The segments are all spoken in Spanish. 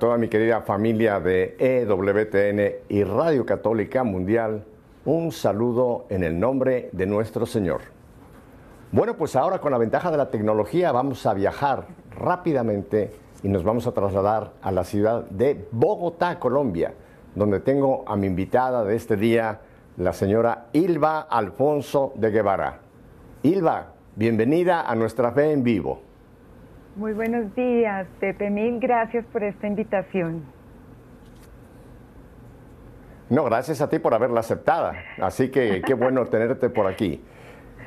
toda mi querida familia de EWTN y Radio Católica Mundial, un saludo en el nombre de nuestro Señor. Bueno, pues ahora con la ventaja de la tecnología vamos a viajar rápidamente y nos vamos a trasladar a la ciudad de Bogotá, Colombia, donde tengo a mi invitada de este día, la señora Ilva Alfonso de Guevara. Ilva, bienvenida a nuestra fe en vivo. Muy buenos días, Pepe. Mil gracias por esta invitación. No, gracias a ti por haberla aceptada. Así que qué bueno tenerte por aquí.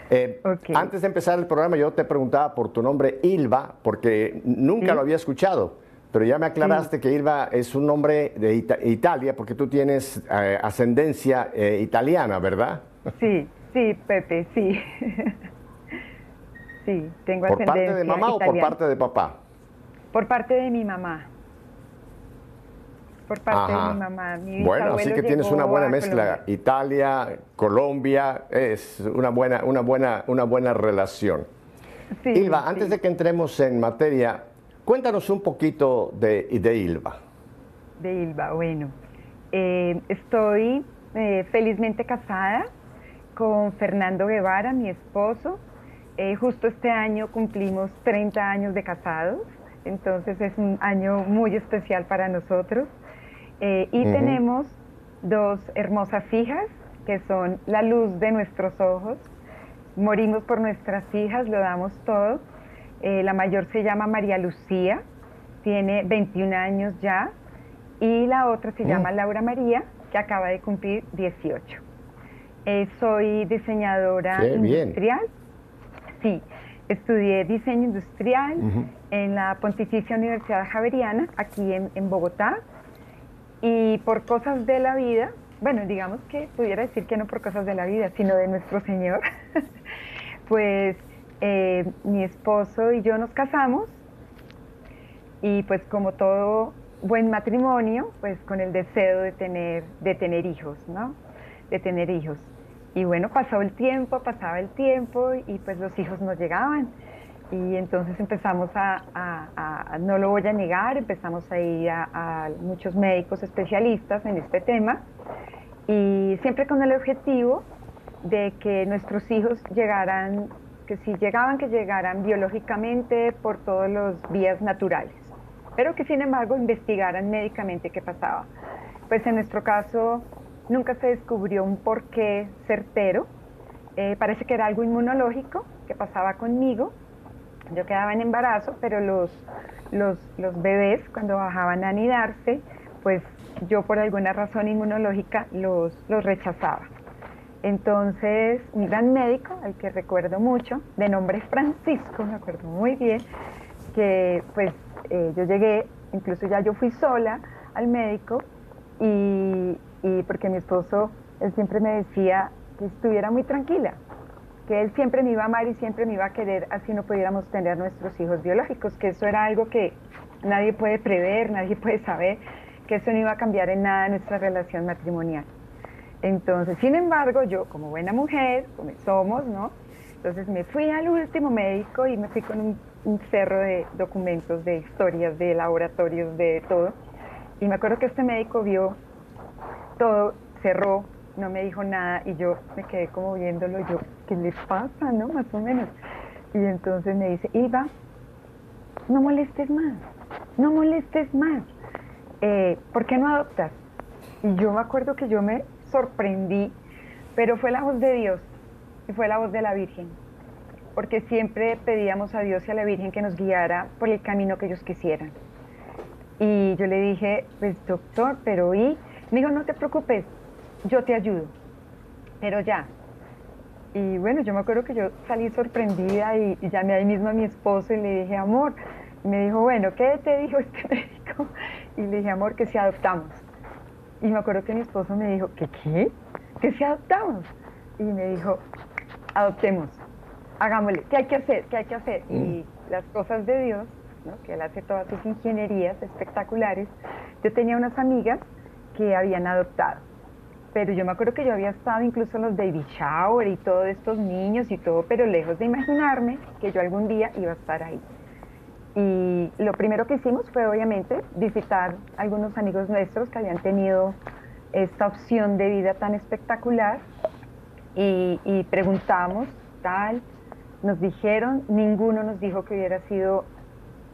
Eh, antes de empezar el programa, yo te preguntaba por tu nombre Ilva, porque nunca lo había escuchado, pero ya me aclaraste que Ilva es un nombre de Italia, porque tú tienes eh, ascendencia eh, italiana, ¿verdad? Sí, sí, Pepe, sí. Sí, tengo ¿Por parte de mamá o por parte de papá? Por parte de mi mamá. Por parte de mi mamá. bueno, así que tienes una buena mezcla. Italia, Colombia, es una buena, una buena, una buena relación. Sí, Ilva, antes de que entremos en materia, cuéntanos un poquito de, de Ilva. De Ilva, bueno. Eh, estoy eh, felizmente casada con Fernando Guevara, mi esposo. Eh, justo este año cumplimos 30 años de casados, entonces es un año muy especial para nosotros. Eh, y tenemos dos hermosas hijas que son la luz de nuestros ojos. Morimos por nuestras hijas, lo damos todo. Eh, la mayor se llama María Lucía, tiene 21 años ya, y la otra se llama mm. Laura María, que acaba de cumplir 18. soy diseñadora industrial. Sí, estudié diseño industrial en la Pontificia Universidad Javeriana, aquí en, Bogotá, y por cosas de la vida, bueno, digamos que pudiera decir que no por cosas de la vida, sino de nuestro Señor, pues eh, mi esposo y yo nos casamos y pues como todo buen matrimonio, pues con el deseo de tener, de tener hijos, ¿no? De tener hijos. Y bueno, pasó el tiempo, pasaba el tiempo y pues los hijos no llegaban. Y entonces empezamos a, no lo voy a negar, empezamos a ir a, muchos médicos especialistas en este tema y siempre con el objetivo de que nuestros hijos llegaran, que si llegaban, que llegaran biológicamente por todas las vías naturales, pero que sin embargo investigaran médicamente qué pasaba. Pues en nuestro caso nunca se descubrió un porqué certero. Eh, parece que era algo inmunológico que pasaba conmigo. Yo quedaba en embarazo, pero los, los, bebés cuando bajaban a anidarse, pues yo por alguna razón inmunológica los, los rechazaba. Entonces, un gran médico, al que recuerdo mucho, de nombre Francisco, me acuerdo muy bien, que pues eh, yo llegué, incluso ya yo fui sola al médico y, y porque mi esposo, él siempre me decía que estuviera muy tranquila, que él siempre me iba a amar y siempre me iba a querer, así no pudiéramos tener nuestros hijos biológicos, que eso era algo que nadie puede prever, nadie puede saber, que eso no iba a cambiar en nada nuestra relación matrimonial. Entonces, sin embargo, yo como buena mujer, como somos, ¿no? Entonces me fui al último médico y me fui con un, cerro de documentos, de historias, de laboratorios, de todo. Y me acuerdo que este médico vio todo cerró, no me dijo nada y yo me quedé como viéndolo, yo, ¿qué le pasa, no? Más o menos. Y entonces me dice, Ilva, no molestes más, no molestes más, eh, ¿por qué no adoptas? Y yo me acuerdo que yo me sorprendí, pero fue la voz de Dios y fue la voz de la Virgen, porque siempre pedíamos a Dios y a la Virgen que nos guiara por el camino que ellos quisieran. Y yo le dije, pues doctor, pero ¿y? Me dijo, no te preocupes, yo te ayudo, pero ya. Y bueno, yo me acuerdo que yo salí sorprendida y, llamé ahí mismo a mi esposo y le dije, amor, y me dijo, bueno, ¿qué te dijo este médico? Y le dije, amor, que si adoptamos. Y me acuerdo que mi esposo me dijo, ¿qué qué? Que si adoptamos. Y me dijo, adoptemos, hagámosle, ¿qué hay que hacer? ¿Qué hay que hacer? Y mm. las cosas de Dios, que él hace todas sus ingenierías espectaculares. Yo tenía unas amigas que habían adoptado. Pero yo me acuerdo que yo había estado incluso en los baby shower y todos estos niños y todo, pero lejos de imaginarme que yo algún día iba a estar ahí. Y lo primero que hicimos fue obviamente visitar algunos amigos nuestros que habían tenido esta opción de vida tan espectacular y, y preguntamos tal, nos dijeron, ninguno nos dijo que hubiera sido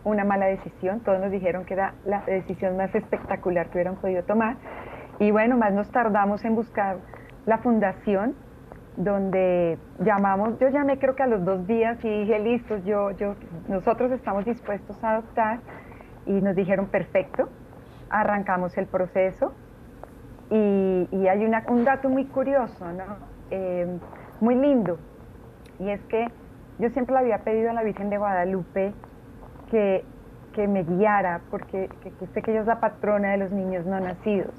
una mala decisión, todos nos dijeron que era la decisión más espectacular que hubieran podido tomar. Y bueno, más nos tardamos en buscar la fundación donde llamamos, yo llamé creo que a los dos días y dije, listo, yo, yo, nosotros estamos dispuestos a adoptar y nos dijeron, perfecto, arrancamos el proceso y, hay un dato muy curioso, eh, muy lindo, y es que yo siempre le había pedido a la Virgen de Guadalupe que, me guiara, porque sé que ella es la patrona de los niños no nacidos,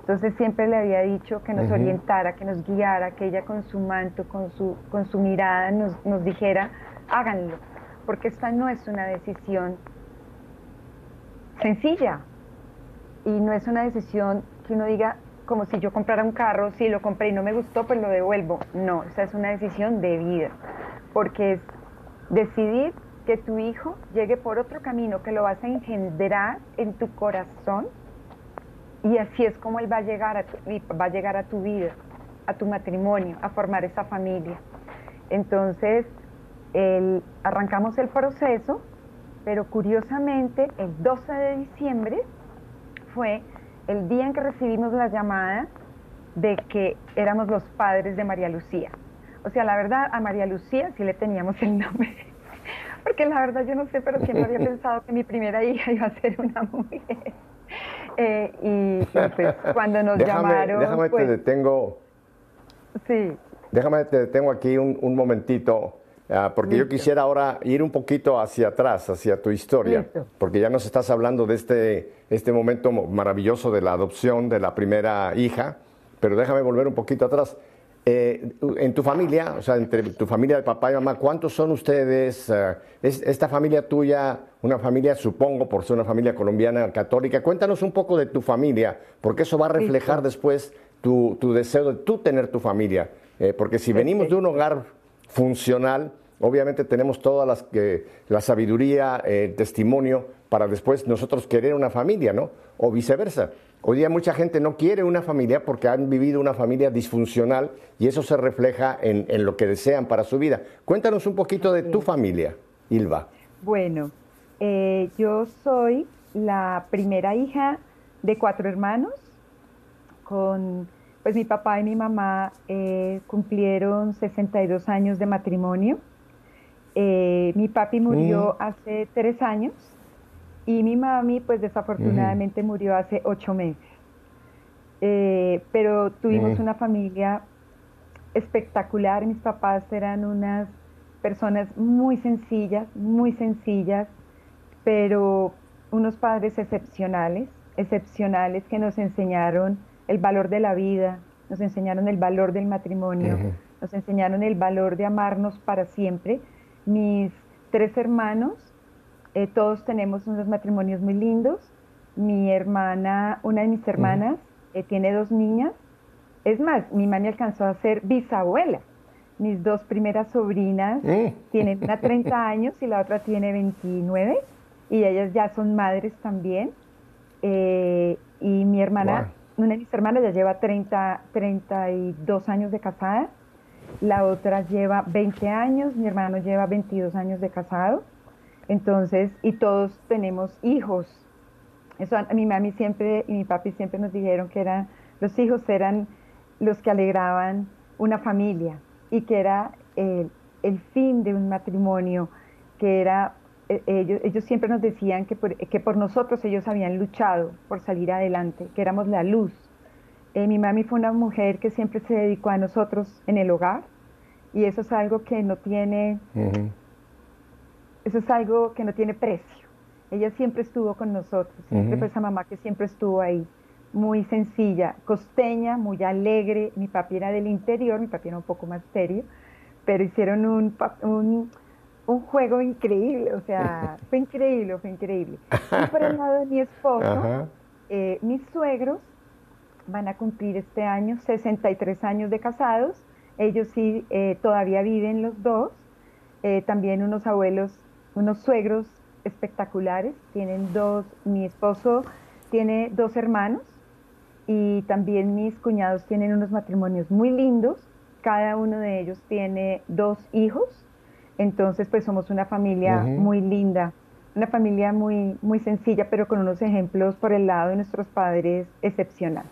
Entonces siempre le había dicho que nos orientara, que nos guiara, que ella con su manto, con su, con su mirada nos, nos dijera, háganlo, porque esta no es una decisión sencilla. Y no es una decisión que uno diga, como si yo comprara un carro, si lo compré y no me gustó, pues lo devuelvo. No, esa es una decisión de vida, porque es decidir que tu hijo llegue por otro camino, que lo vas a engendrar en tu corazón y así es como él va a llegar a tu, va a llegar a tu vida, a tu matrimonio, a formar esa familia. Entonces, arrancamos el proceso, pero curiosamente el 12 de diciembre fue el día en que recibimos la llamada de que éramos los padres de María Lucía. O sea, la verdad, a María Lucía sí le teníamos el nombre porque la verdad yo no sé, pero siempre había pensado que mi primera hija iba a ser una mujer. Eh, y, pues cuando nos llamaron... Déjame te pues detengo... Sí. Déjame te detengo aquí un, momentito. Ah, porque yo quisiera ahora ir un poquito hacia atrás, hacia tu historia, porque ya nos estás hablando de este, este momento maravilloso de la adopción de la primera hija, pero déjame volver un poquito atrás. Eh, en tu familia, o sea, entre tu familia de papá y mamá, ¿cuántos son ustedes? Eh, ¿Es esta familia tuya una familia, supongo, por ser una familia colombiana católica? Cuéntanos un poco de tu familia, porque eso va a reflejar después tu, deseo de tú tener tu familia. Eh, porque si venimos de un hogar funcional, obviamente tenemos toda las, la sabiduría, el testimonio para después nosotros querer una familia, ¿no? O viceversa. Hoy día mucha gente no quiere una familia porque han vivido una familia disfuncional y eso se refleja en, lo que desean para su vida. Cuéntanos un poquito de tu familia, Ilva. Bueno, eh, yo soy la primera hija de cuatro hermanos. Con, pues mi papá y mi mamá eh, cumplieron 62 años de matrimonio. Eh, mi papi murió mm. hace tres años y mi mami, pues desafortunadamente murió hace ocho meses. Eh, pero tuvimos una familia espectacular. Mis papás eran unas personas muy sencillas, muy sencillas, pero unos padres excepcionales, excepcionales que nos enseñaron el valor de la vida, nos enseñaron el valor del matrimonio, nos enseñaron el valor de amarnos para siempre. Mis tres hermanos eh, todos tenemos unos matrimonios muy lindos. Mi hermana, una de mis hermanas, eh, tiene dos niñas. Es más, mi mami alcanzó a ser bisabuela. Mis dos primeras sobrinas mm. tienen una 30 años y la otra tiene 29 y ellas ya son madres también. Eh, y mi hermana, una de mis hermanas ya lleva 30, 32 años de casada, la otra lleva 20 años, mi hermano lleva 22 años de casado. Entonces, y todos tenemos hijos. Eso a mi mami siempre y mi papi siempre nos dijeron que eran, los hijos eran los que alegraban una familia y que era el, fin de un matrimonio, que era, e, ellos, ellos siempre nos decían que por, que por nosotros ellos habían luchado por salir adelante, que éramos la luz. Eh, mi mami fue una mujer que siempre se dedicó a nosotros en el hogar y eso es algo que no tiene... Eso es algo que no tiene precio. Ella siempre estuvo con nosotros, siempre fue esa mamá que siempre estuvo ahí, muy sencilla, costeña, muy alegre. Mi papi era del interior, mi papi era un poco más serio, pero hicieron un, un, un juego increíble, o sea, fue increíble, fue increíble. Y por el lado de mi esposo, eh, mis suegros van a cumplir este año 63 años de casados, ellos sí eh, todavía viven los dos, eh, también unos abuelos unos suegros espectaculares. Tienen dos, mi esposo tiene dos hermanos y también mis cuñados tienen unos matrimonios muy lindos. Cada uno de ellos tiene dos hijos. Entonces, pues somos una familia muy linda, una familia muy, muy sencilla, pero con unos ejemplos por el lado de nuestros padres excepcional.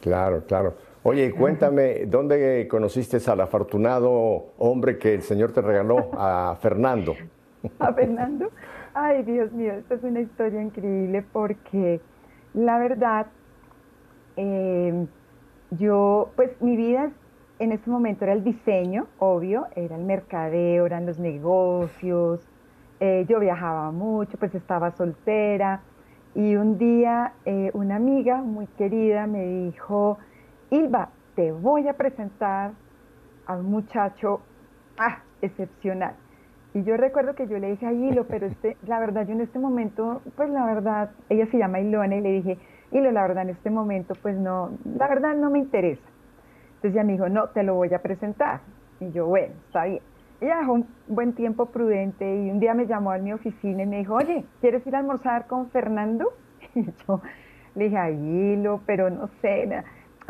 Claro, claro. Oye, cuéntame, ¿dónde conociste al afortunado hombre que el Señor te regaló, a Fernando? A Fernando. Ay, Dios mío, esta es una historia increíble porque la verdad, em, yo, pues mi vida en ese momento era el diseño, obvio, era el mercadeo, eran los negocios, eh, yo viajaba mucho, pues estaba soltera. Y un día eh, una amiga muy querida me dijo, Ilva, te voy a presentar a un muchacho ah, excepcional. Y yo recuerdo que yo le dije a Hilo, pero este, la verdad, yo en este momento, pues la verdad, ella se llama Ilona y le dije, Hilo, la verdad, en este momento, pues no, la verdad no me interesa. Entonces ella me dijo, no, te lo voy a presentar. Y yo, bueno, está bien. Ella dejó un buen tiempo prudente y un día me llamó a mi oficina y me dijo, oye, ¿quieres ir a almorzar con Fernando? Y yo le dije, ay, Hilo, pero no sé.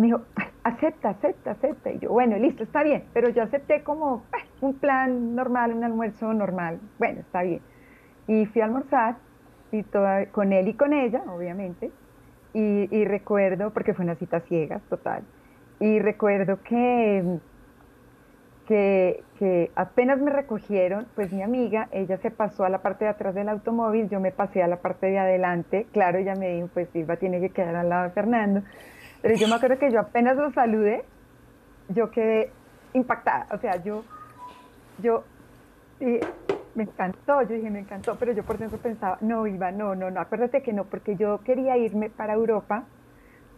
Me dijo, acepta, acepta, acepta. Y yo, bueno, listo, está bien. Pero yo acepté como un plan normal, un almuerzo normal. Bueno, está bien. Y fui a almorzar y toda, con él y con ella, obviamente. Y, recuerdo, porque fue una cita ciegas, total. Y recuerdo que, que, que, apenas me recogieron, pues mi amiga, ella se pasó a la parte de atrás del automóvil, yo me pasé a la parte de adelante. Claro, ella me dijo, pues Silva tiene que quedar al lado de Fernando. Pero yo me acuerdo que yo apenas lo saludé, yo quedé impactada. O sea, yo, yo, me encantó, yo dije, me encantó, pero yo por dentro pensaba, no, Iba, no, no, no, acuérdate que no, porque yo quería irme para Europa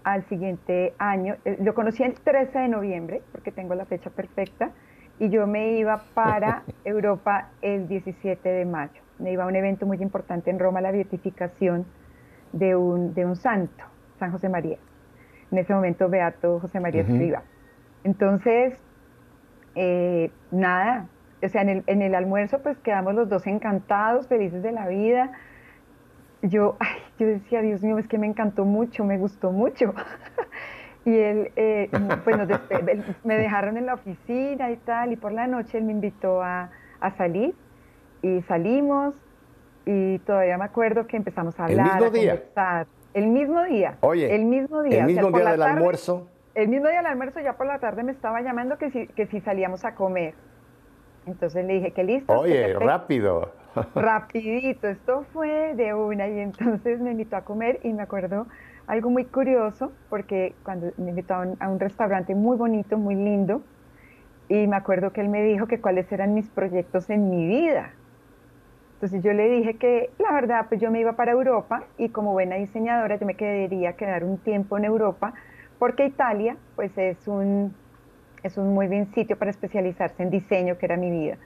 al siguiente año. Eh, lo conocí el 13 de noviembre, porque tengo la fecha perfecta, y yo me iba para Europa el 17 de mayo. Me iba a un evento muy importante en Roma, la beatificación de un, de un santo, San José María en ese momento Beato José María Escriba. Entonces, eh, nada, o sea, en el, en el, almuerzo pues quedamos los dos encantados, felices de la vida. Yo, ay, yo decía, Dios mío, es que me encantó mucho, me gustó mucho. y él, eh, pues me dejaron en la oficina y tal, y por la noche él me invitó a, a salir, y salimos, y todavía me acuerdo que empezamos a hablar, a conversar. El mismo día. Oye. El mismo día. El mismo día del almuerzo. El mismo día del almuerzo, ya por la tarde me estaba llamando que si, que si salíamos a comer. Entonces le dije que listo. Oye, rápido. Rapidito, esto fue de una y entonces me invitó a comer y me acuerdo algo muy curioso porque cuando me invitó a un, a un restaurante muy bonito, muy lindo y me acuerdo que él me dijo que cuáles eran mis proyectos en mi vida. Entonces yo le dije que la verdad, pues yo me iba para Europa y como buena diseñadora yo me quedaría quedar un tiempo en Europa porque Italia pues es un, es un muy bien sitio para especializarse en diseño, que era mi vida.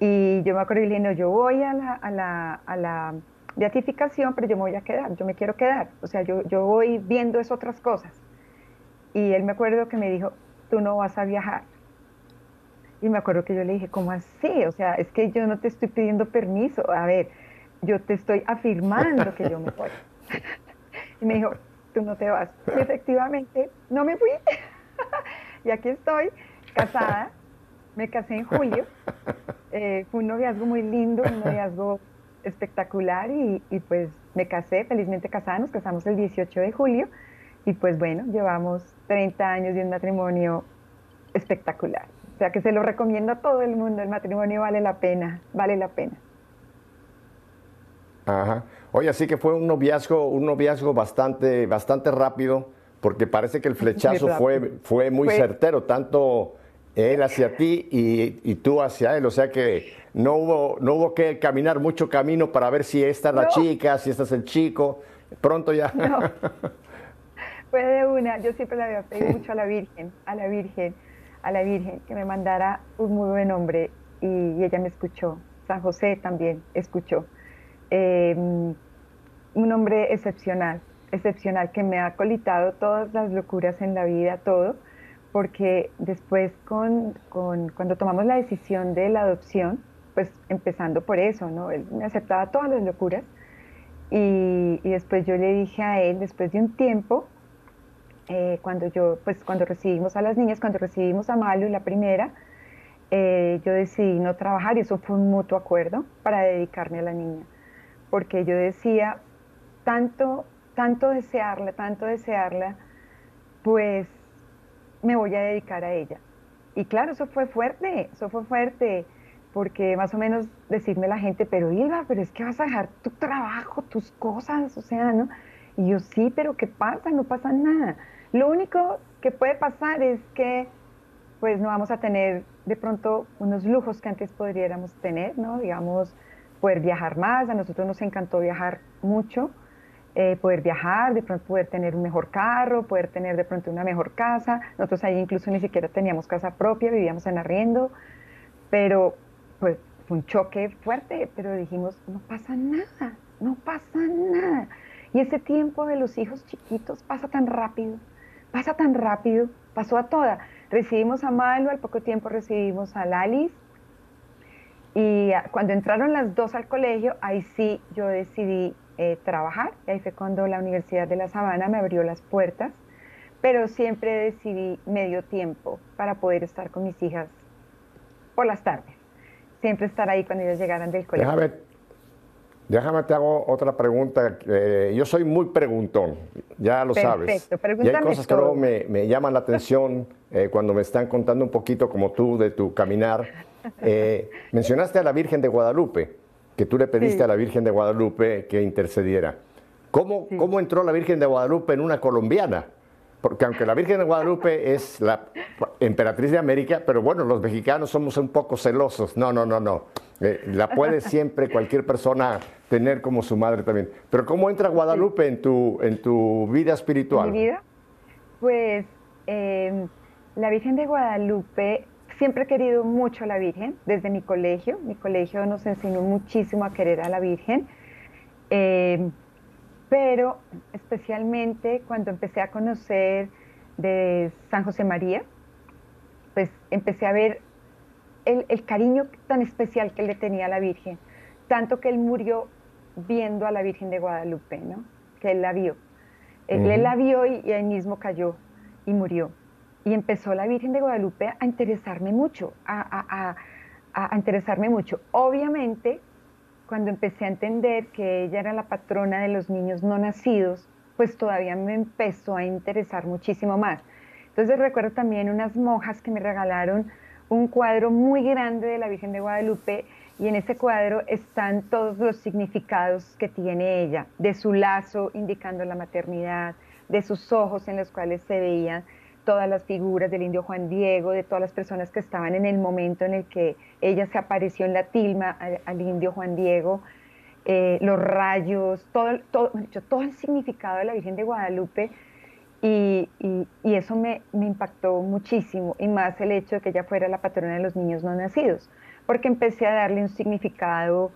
Y yo me acuerdo y le dije, no, yo voy a la, a la, a la beatificación, pero yo me voy a quedar, yo me quiero quedar. O sea, yo, yo voy viendo es otras cosas. Y él me acuerdo que me dijo, tú no vas a viajar. Y me acuerdo que yo le dije, ¿cómo así? O sea, es que yo no te estoy pidiendo permiso. A ver, yo te estoy afirmando que yo me voy. y me dijo, tú no te vas. Y efectivamente, no me fui. y aquí estoy, casada. Me casé en julio. Eh, fue un noviazgo muy lindo, un noviazgo espectacular y, y, pues me casé, felizmente casada, nos casamos el 18 de julio y pues bueno, llevamos 30 años de un matrimonio espectacular. O sea que se lo recomiendo a todo el mundo, el matrimonio vale la pena, vale la pena. Ajá. Oye, así que fue un noviazgo, un noviazgo bastante, bastante rápido, porque parece que el flechazo fue, fue muy certero, tanto él hacia ti y, tú hacia él. O sea que no hubo, no hubo que caminar mucho camino para ver si esta es la chica, si esta es el chico. Pronto ya. No. Fue de una. Yo siempre le había pedido mucho a la Virgen, a la Virgen a la Virgen que me mandara un muy buen hombre y, ella me escuchó. San José también escuchó. Em, un hombre excepcional, excepcional, que me ha colitado todas las locuras en la vida, todo, porque después con, con, cuando tomamos la decisión de la adopción, pues empezando por eso, ¿no? Él me aceptaba todas las locuras. Y, después yo le dije a él, después de un tiempo, eh, cuando yo, pues cuando recibimos a las niñas, cuando recibimos a Malu, la primera, eh, yo decidí no trabajar y eso fue un mutuo acuerdo para dedicarme a la niña. Porque yo decía, tanto, tanto desearla, tanto desearla, pues me voy a dedicar a ella. Y claro, eso fue fuerte, eso fue fuerte, porque más o menos decirme la gente, pero Ilva, pero es que vas a dejar tu trabajo, tus cosas, o sea, ¿no? Y yo sí, pero ¿qué pasa? No pasa nada. Lo único que puede pasar es que pues no vamos a tener de pronto unos lujos que antes podríamos tener, ¿no? Digamos, poder viajar más, a nosotros nos encantó viajar mucho, eh, poder viajar, de pronto poder tener un mejor carro, poder tener de pronto una mejor casa. Nosotros ahí incluso ni siquiera teníamos casa propia, vivíamos en arriendo, pero pues fue un choque fuerte, pero dijimos, no pasa nada, no pasa nada. Y ese tiempo de los hijos chiquitos pasa tan rápido, pasa tan rápido, pasó a toda. Recibimos a Malo, al poco tiempo recibimos a Lalis, y cuando entraron las dos al colegio, ahí sí yo decidí eh, trabajar. Y ahí fue cuando la Universidad de La Sabana me abrió las puertas, pero siempre decidí medio tiempo para poder estar con mis hijas por las tardes. Siempre estar ahí cuando ellas llegaran del colegio. Déjame, déjame te hago otra pregunta. Eh, yo soy muy preguntón, ya lo sabes. Y hay cosas que luego me, me, llaman la atención eh, cuando me están contando un poquito como tú de tu caminar. mencionaste a la Virgen de Guadalupe que tú le pediste a la Virgen de Guadalupe que intercediera. ¿Cómo, ¿Cómo entró la Virgen de Guadalupe en una colombiana? Porque aunque la Virgen de Guadalupe es la emperatriz de América, pero bueno, los mexicanos somos un poco celosos. No, no, no, no. Eh, la puede siempre cualquier persona tener como su madre también. Pero ¿cómo entra Guadalupe en, tu, en tu vida espiritual? ¿Mi vida? Pues em, la Virgen de Guadalupe Siempre he querido mucho a la Virgen desde mi colegio. Mi colegio nos enseñó muchísimo a querer a la Virgen. Eh, pero especialmente cuando empecé a conocer de San José María, pues empecé a ver el, cariño tan especial que le tenía a la Virgen, tanto que él murió viendo a la Virgen de Guadalupe, ¿no? Que él la vio. Él, la vio y ahí mismo cayó y murió y empezó la Virgen de Guadalupe a interesarme mucho, a, interesarme mucho. Obviamente, cuando empecé a entender que ella era la patrona de los niños no nacidos, pues todavía me empezó a interesar muchísimo más. Entonces recuerdo también unas monjas que me regalaron un cuadro muy grande de la Virgen de Guadalupe y en ese cuadro están todos los significados que tiene ella, de su lazo indicando la maternidad, de sus ojos en los cuales se veían todas las figuras del indio Juan Diego, de todas las personas que estaban en el momento en el que ella se apareció en la tilma al, indio Juan Diego, eh, los rayos, todo, todo, todo el significado de la Virgen de Guadalupe. Y, y, eso me, me, impactó muchísimo, y más el hecho de que ella fuera la patrona de los niños no nacidos, porque empecé a darle un significado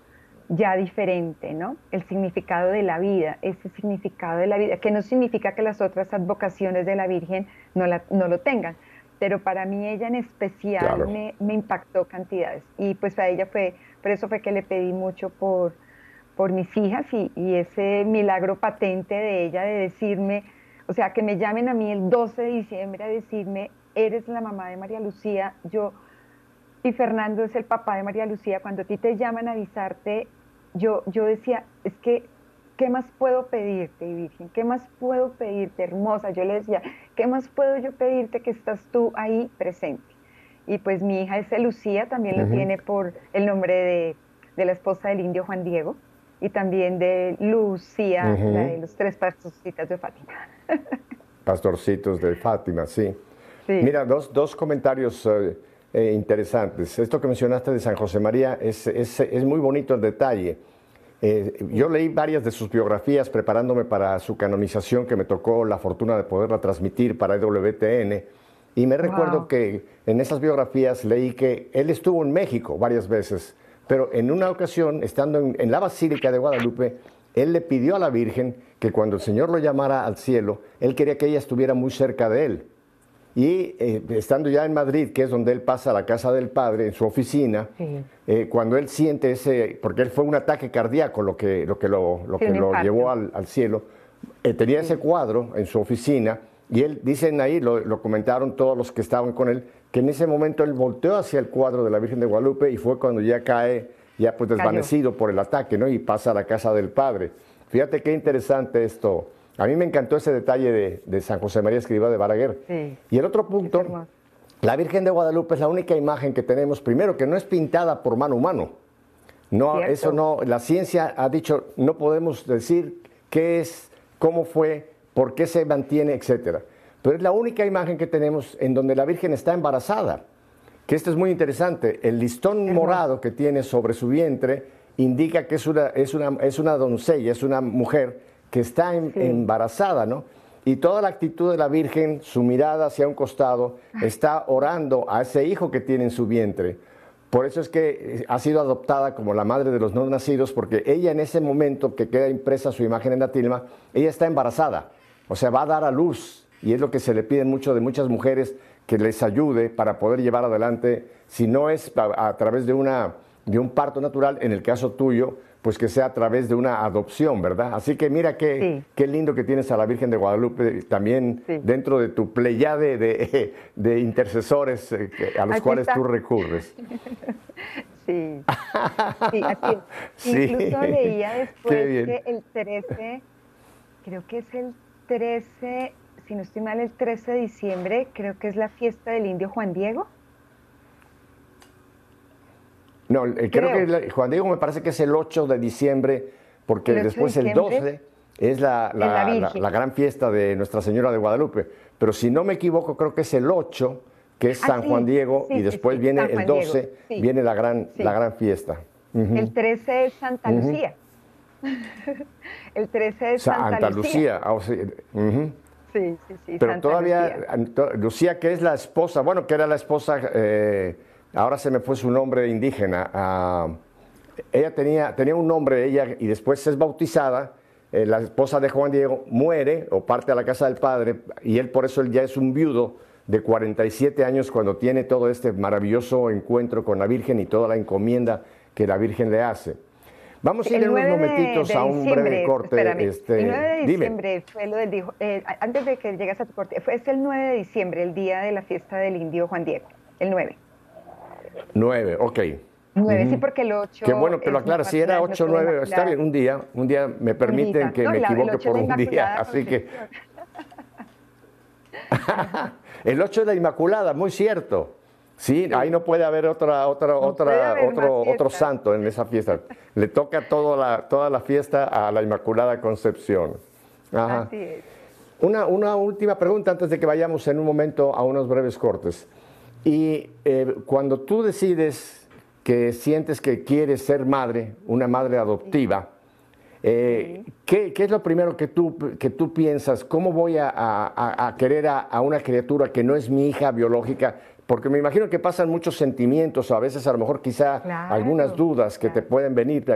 ya diferente, ¿no? El significado de la vida, ese significado de la vida, que no significa que las otras advocaciones de la Virgen no, la, no lo tengan, pero para mí ella en especial me, me, impactó cantidades. Y pues a ella fue, por eso fue que le pedí mucho por, por mis hijas y, y ese milagro patente de ella de decirme, o sea, que me llamen a mí el 12 de diciembre a decirme, eres la mamá de María Lucía, yo y Fernando es el papá de María Lucía, cuando a ti te llaman a avisarte yo, yo decía, es que, ¿qué más puedo pedirte, Virgen? ¿Qué más puedo pedirte, hermosa? Yo le decía, ¿qué más puedo yo pedirte que estás tú ahí presente? Y pues mi hija es Lucía, también lo tiene por el nombre de, la esposa del indio Juan Diego y también de Lucía, la de los tres pastorcitos de Fátima. Pastorcitos de Fátima, sí. Mira, dos, dos comentarios eh, eh, interesantes. Esto que mencionaste de San José María es, es, muy bonito el detalle. Eh, yo leí varias de sus biografías preparándome para su canonización, que me tocó la fortuna de poderla transmitir para EWTN. Y me recuerdo que en esas biografías leí que él estuvo en México varias veces, pero en una ocasión, estando en, en la Basílica de Guadalupe, él le pidió a la Virgen que cuando el Señor lo llamara al cielo, él quería que ella estuviera muy cerca de él. Y eh, estando ya en Madrid, que es donde él pasa a la casa del padre, en su oficina, eh, cuando él siente ese, porque él fue un ataque cardíaco lo que lo, que lo, lo, que lo llevó al, al cielo, eh, tenía ese cuadro en su oficina y él, dicen ahí, lo, lo, comentaron todos los que estaban con él, que en ese momento él volteó hacia el cuadro de la Virgen de Guadalupe y fue cuando ya cae, ya pues desvanecido por el ataque, ¿no? Y pasa a la casa del padre. Fíjate qué interesante esto. A mí me encantó ese detalle de, San José María Escriba de Baraguer. Y el otro punto, la Virgen de Guadalupe es la única imagen que tenemos, primero, que no es pintada por mano humano. No, eso no, la ciencia ha dicho, no podemos decir qué es, cómo fue, por qué se mantiene, etcétera. Pero es la única imagen que tenemos en donde la Virgen está embarazada. Que esto es muy interesante. El listón morado que tiene sobre su vientre indica que es una, es una, es una doncella, es una mujer que está embarazada, ¿no? Y toda la actitud de la Virgen, su mirada hacia un costado, está orando a ese hijo que tiene en su vientre. Por eso es que eh, ha sido adoptada como la madre de los no nacidos, porque ella en ese momento que queda impresa su imagen en la tilma, ella está embarazada, o sea, va a dar a luz. Y es lo que se le pide mucho de muchas mujeres, que les ayude para poder llevar adelante, si no es a, través de, una, de un parto natural, en el caso tuyo, pues que sea a través de una adopción, ¿verdad? Así que mira qué, qué lindo que tienes a la Virgen de Guadalupe también dentro de tu pleyade de, de intercesores eh, a los cuales tú recurres. Sí, sí, así Incluso leía después que el 13, creo que es el 13, si no estoy mal, el 13 de diciembre, creo que es la fiesta del indio Juan Diego. No, eh, creo, que Juan Diego me parece que es el 8 de diciembre, porque después el 12 es la, la, gran fiesta de Nuestra Señora de Guadalupe. Pero si no me equivoco, creo que es el 8, que es ah, San Juan Diego, y después viene el 12, viene la gran, la gran fiesta. El 13 es Santa Lucía. el 13 es Santa, Santa Lucía. Ah, sí, sí, sí. Pero todavía, Lucía. que es la esposa, bueno, que era la esposa... Eh, ahora se me fue su nombre indígena. Ah, ella tenía, tenía un nombre, ella, y después es bautizada. Eh, la esposa de Juan Diego muere o parte a la casa del padre, y él por eso él ya es un viudo de 47 años cuando tiene todo este maravilloso encuentro con la Virgen y toda la encomienda que la Virgen le hace. Vamos a ir en unos momentitos a un breve corte. Este, el 9 de diciembre fue lo del eh, antes de que llegas a tu corte, fue, es el 9 de diciembre, el día de la fiesta del indio Juan Diego, el 9. 9, ok. 9, sí, porque el 8. Qué bueno que lo aclaras. Si era 8, 9, está bien, un día, un día me permiten que me equivoque por un día. Así que. el 8 es la Inmaculada, muy cierto. Sí, ahí no puede haber otra, otra, otra, otro, otro santo en esa fiesta. Le toca toda la, toda la fiesta a la Inmaculada Concepción. Así es. Una, una última pregunta antes de que vayamos en un momento a unos breves cortes. Y eh, cuando tú decides que sientes que quieres ser madre, una madre adoptiva, eh, ¿qué, es lo primero que tú, que tú piensas? ¿Cómo voy a, querer a, una criatura que no es mi hija biológica? Porque me imagino que pasan muchos sentimientos, a veces a lo mejor quizá algunas dudas que te pueden venir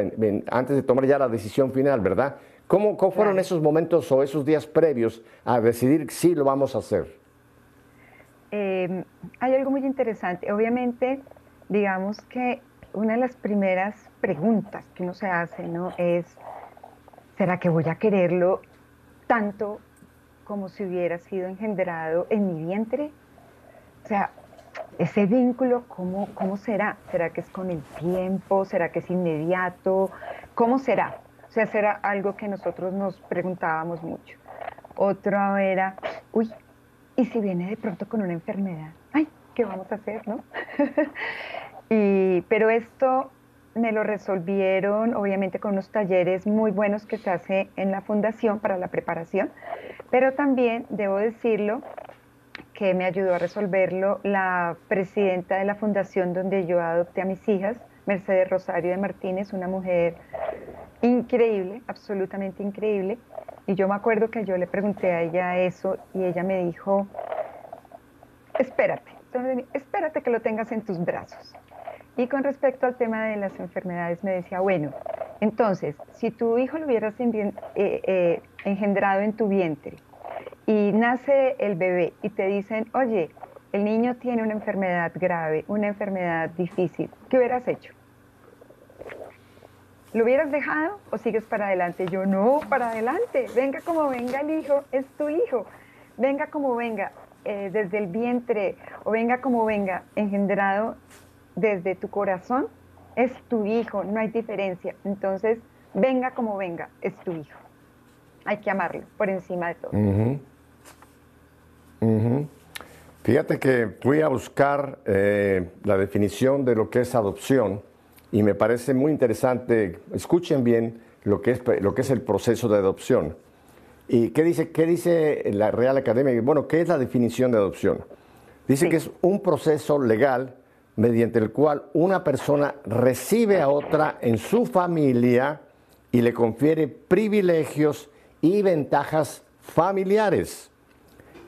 antes de tomar ya la decisión final, ¿verdad? ¿Cómo, cómo fueron esos momentos o esos días previos a decidir si lo vamos a hacer? Em, hay algo muy interesante. Obviamente, digamos que una de las primeras preguntas que uno se hace, ¿no? Es, ¿será que voy a quererlo tanto como si hubiera sido engendrado en mi vientre? O sea, ese vínculo, ¿cómo, ¿cómo será? ¿Será que es con el tiempo? ¿Será que es inmediato? ¿Cómo será? O sea, será algo que nosotros nos preguntábamos mucho. Otro era, uy, ¿y si viene de pronto con una enfermedad? Ay, ¿qué vamos a hacer, no? pero esto me lo resolvieron obviamente con unos talleres muy buenos que se hace en la fundación para la preparación, pero también debo decirlo que me ayudó a resolverlo la presidenta de la fundación donde yo adopté a mis hijas, Mercedes Rosario de Martínez, una mujer increíble, absolutamente increíble, y yo me acuerdo que yo le pregunté a ella eso y ella me dijo, espérate, espérate que lo tengas en tus brazos. Y con respecto al tema de las enfermedades me decía, bueno, entonces, si tu hijo lo hubieras eh, eh, engendrado en tu vientre y nace el bebé y te dicen, oye, el niño tiene una enfermedad grave, una enfermedad difícil, ¿qué hubieras hecho? ¿Lo hubieras dejado o sigues para adelante? Yo no, para adelante. Venga como venga el hijo, es tu hijo. Venga como venga, eh, desde el vientre o venga como venga, engendrado desde tu corazón, es tu hijo, no hay diferencia. Entonces, venga como venga, es tu hijo. Hay que amarlo por encima de todo. Fíjate que fui a buscar eh, la definición de lo que es adopción y me parece muy interesante. Escuchen bien lo que es, lo que es el proceso de adopción. ¿Y qué dice, qué dice la Real Academia? Bueno, ¿qué es la definición de adopción? Dice que es un proceso legal mediante el cual una persona recibe a otra en su familia y le confiere privilegios y ventajas familiares.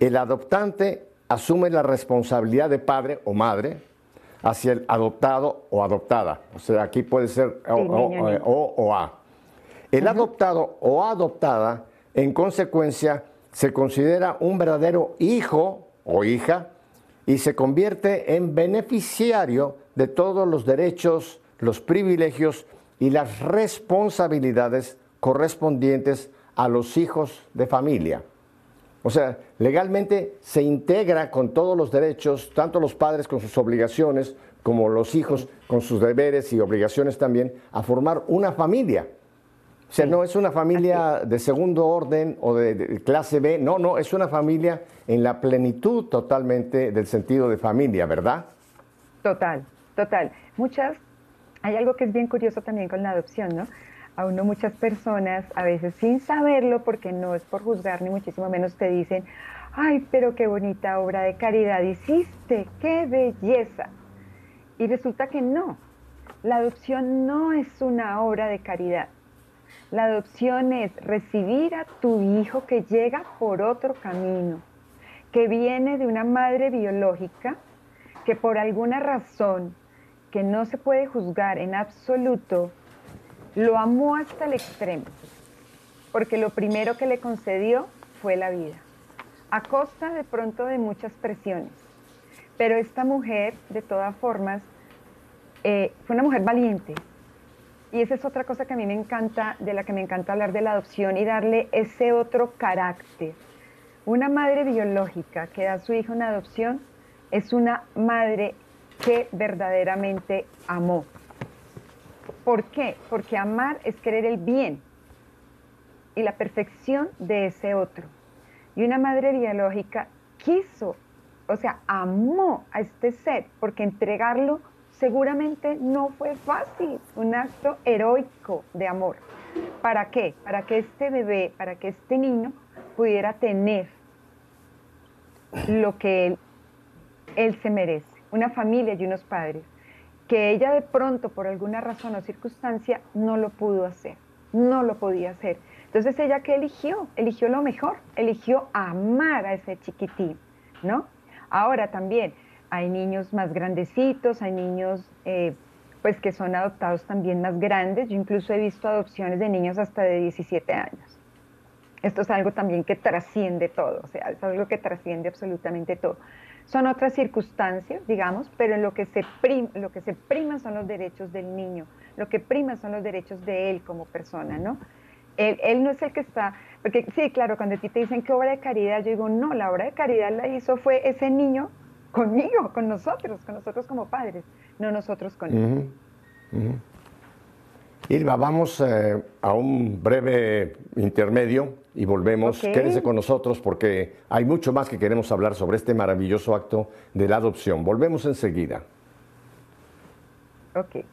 El adoptante asume la responsabilidad de padre o madre hacia el adoptado o adoptada. O sea, aquí puede ser O, o, A. El adoptado o adoptada, en consecuencia, se considera un verdadero hijo o hija y se convierte en beneficiario de todos los derechos, los privilegios y las responsabilidades correspondientes a los hijos de familia. O sea, legalmente se integra con todos los derechos, tanto los padres con sus obligaciones como los hijos con sus deberes y obligaciones también, a formar una familia. O sea, no es una familia de segundo orden o de, clase B, no, no, es una familia en la plenitud totalmente del sentido de familia, ¿verdad? Total, total. Muchas, hay algo que es bien curioso también con la adopción, ¿no? A uno muchas personas, a veces sin saberlo, porque no es por juzgar ni muchísimo menos, te dicen, ay, pero qué bonita obra de caridad hiciste, qué belleza. Y resulta que no, la adopción no es una obra de caridad. La adopción es recibir a tu hijo que llega por otro camino, que viene de una madre biológica que por alguna razón que no se puede juzgar en absoluto, lo amó hasta el extremo, porque lo primero que le concedió fue la vida, a costa de pronto de muchas presiones. Pero esta mujer, de todas formas, eh, fue una mujer valiente. Y esa es otra cosa que a mí me encanta, de la que me encanta hablar de la adopción y darle ese otro carácter. Una madre biológica que da a su hijo en adopción es una madre que verdaderamente amó, ¿Por qué? Porque amar es querer el bien y la perfección de ese otro. Y una madre biológica quiso, o sea, amó a este ser, porque entregarlo seguramente no fue fácil, un acto heroico de amor. ¿Para qué? Para que este bebé, para que este niño pudiera tener lo que él, él se merece, una familia y unos padres que ella de pronto, por alguna razón o circunstancia, no lo pudo hacer, no lo podía hacer. Entonces ella que eligió, eligió lo mejor, eligió amar a ese chiquitín, ¿no? Ahora también hay niños más grandecitos, hay niños eh, pues que son adoptados también más grandes. Yo incluso he visto adopciones de niños hasta de 17 años. Esto es algo también que trasciende todo, o sea, es algo que trasciende absolutamente todo. Son otras circunstancias, digamos, pero lo que, se lo que se prima son los derechos del niño, lo que prima son los derechos de él como persona, ¿no? Él, no es el que está, porque sí, claro, cuando a ti te dicen que obra de caridad, yo digo, no, la obra de caridad la hizo fue ese niño conmigo, con nosotros, con nosotros como padres, no nosotros con él. Irma, vamos eh, a un breve intermedio y volvemos. Quédese con nosotros porque hay mucho más que queremos hablar sobre este maravilloso acto de la adopción. Volvemos enseguida. Ok.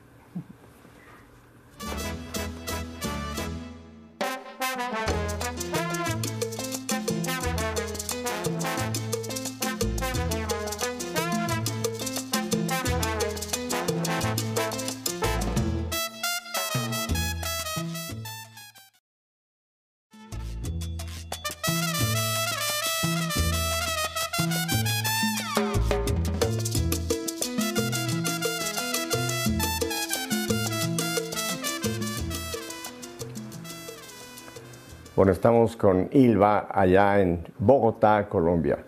Bueno, estamos con Ilva allá en Bogotá, Colombia.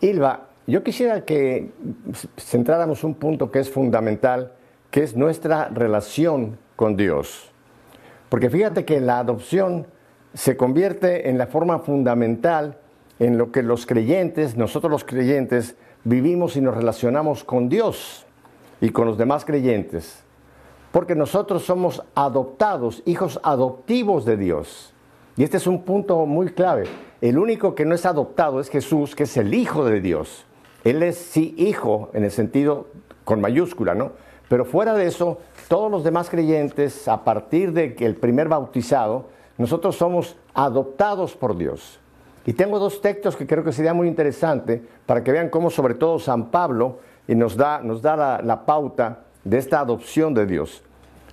Ilva, yo quisiera que centráramos un punto que es fundamental, que es nuestra relación con Dios. Porque fíjate que la adopción se convierte en la forma fundamental en lo que los creyentes, nosotros los creyentes, vivimos y nos relacionamos con Dios y con los demás creyentes. Porque nosotros somos adoptados, hijos adoptivos de Dios. Y este es un punto muy clave. El único que no es adoptado es Jesús, que es el Hijo de Dios. Él es sí hijo en el sentido con mayúscula, ¿no? Pero fuera de eso, todos los demás creyentes, a partir de que el primer bautizado, nosotros somos adoptados por Dios. Y tengo dos textos que creo que sería muy interesante para que vean cómo sobre todo San Pablo nos da, nos da la pauta de esta adopción de Dios.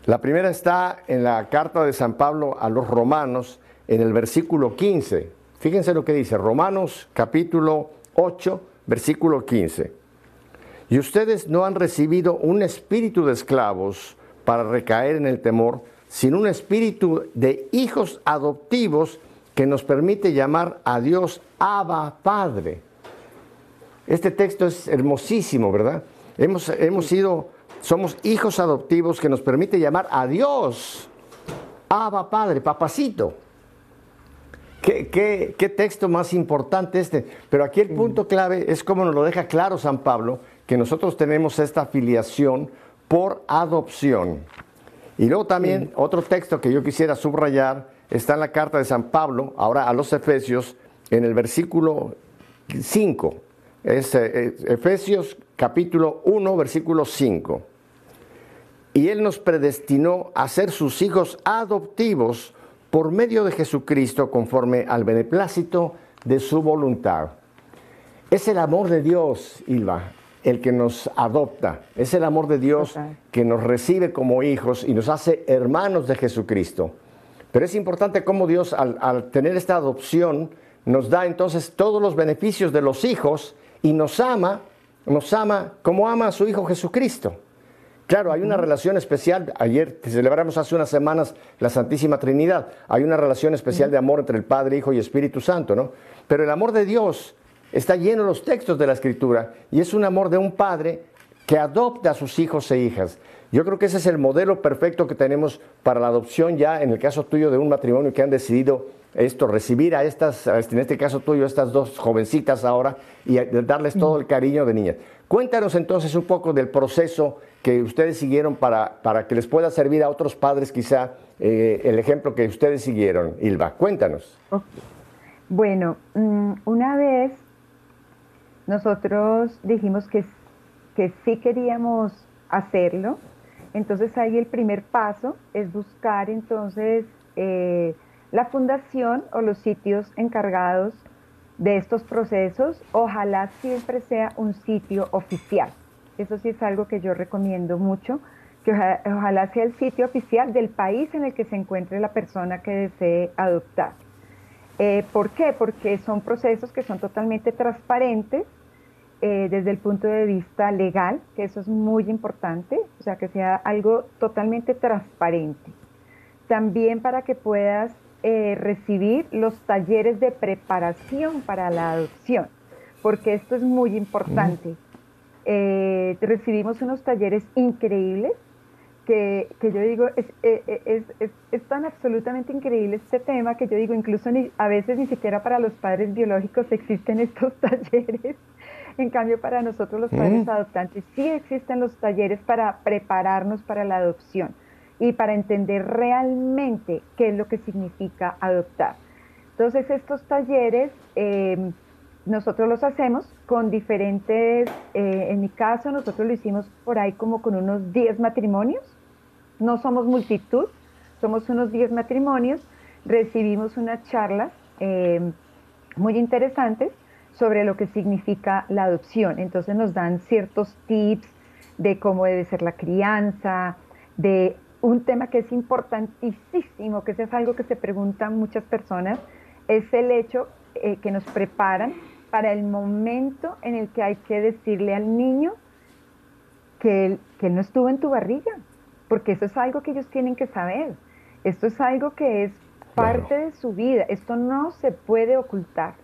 La primera está en la carta de San Pablo a los romanos, en el versículo 15. Fíjense lo que dice, Romanos capítulo 8, versículo 15. Y ustedes no han recibido un espíritu de esclavos para recaer en el temor, sino un espíritu de hijos adoptivos que nos permite llamar a Dios Abba Padre. Este texto es hermosísimo, ¿verdad? Hemos, hemos sido, somos hijos adoptivos que nos permite llamar a Dios Abba Padre, papacito. ¿Qué, qué, texto más importante este? Pero aquí el punto clave es como nos lo deja claro San Pablo, que nosotros tenemos esta afiliación por adopción. Y luego también otro texto que yo quisiera subrayar está en la carta de San Pablo, ahora a los Efesios, en el versículo 5. Es eh, Efesios capítulo 1, versículo 5. Y Él nos predestinó a ser sus hijos adoptivos por medio de Jesucristo conforme al beneplácito de su voluntad. Es el amor de Dios, Ilva, el que nos adopta. Es el amor de Dios que nos recibe como hijos y nos hace hermanos de Jesucristo. Pero es importante cómo Dios, al, tener esta adopción, nos da entonces todos los beneficios de los hijos y nos ama, nos ama como ama a su Hijo Jesucristo. Claro, hay una relación especial, ayer celebramos hace unas semanas la Santísima Trinidad, hay una relación especial de amor entre el Padre, Hijo y Espíritu Santo, ¿no? Pero el amor de Dios está lleno de los textos de la Escritura y es un amor de un Padre que adopta a sus hijos e hijas. Yo creo que ese es el modelo perfecto que tenemos para la adopción ya en el caso tuyo de un matrimonio que han decidido esto, recibir a estas, en este caso tuyo, estas dos jovencitas ahora y darles todo el cariño de niñas. Cuéntanos entonces un poco del proceso que ustedes siguieron para, para que les pueda servir a otros padres quizá eh, el ejemplo que ustedes siguieron. Ilva, cuéntanos. Bueno, mm, una vez nosotros dijimos que, que sí queríamos hacerlo, entonces ahí el primer paso es buscar entonces eh, la fundación o los sitios encargados de estos procesos, ojalá siempre sea un sitio oficial. Eso sí es algo que yo recomiendo mucho, que ojalá, sea el sitio oficial del país en el que se encuentre la persona que desee adoptar. Eh, ¿Por qué? Porque son procesos que son totalmente transparentes eh, desde el punto de vista legal, que eso es muy importante, o sea, que sea algo totalmente transparente. También para que puedas eh, recibir los talleres de preparación para la adopción, porque esto es muy importante. Eh, recibimos unos talleres increíbles que, que yo digo, es, eh, eh, es, es, tan absolutamente increíble este tema que yo digo, incluso ni, a veces ni siquiera para los padres biológicos existen estos talleres. En cambio, para nosotros los padres mm. adoptantes sí existen los talleres para prepararnos para la adopción y para entender realmente qué es lo que significa adoptar. Entonces, estos talleres nosotros los hacemos con diferentes, eh, en mi caso nosotros lo hicimos por ahí como con unos 10 matrimonios, no somos multitud, somos unos 10 matrimonios, recibimos unas charlas em, muy interesantes sobre lo que significa la adopción, entonces nos dan ciertos tips de cómo debe ser la crianza, de un tema que es importantísimo, que es algo que se preguntan muchas personas, es el hecho eh, que nos preparan para el momento en el que hay que decirle al niño que él, que no estuvo en tu barriga, porque eso es algo que ellos tienen que saber. Esto es algo que es parte de su vida. Esto no se puede ocultar,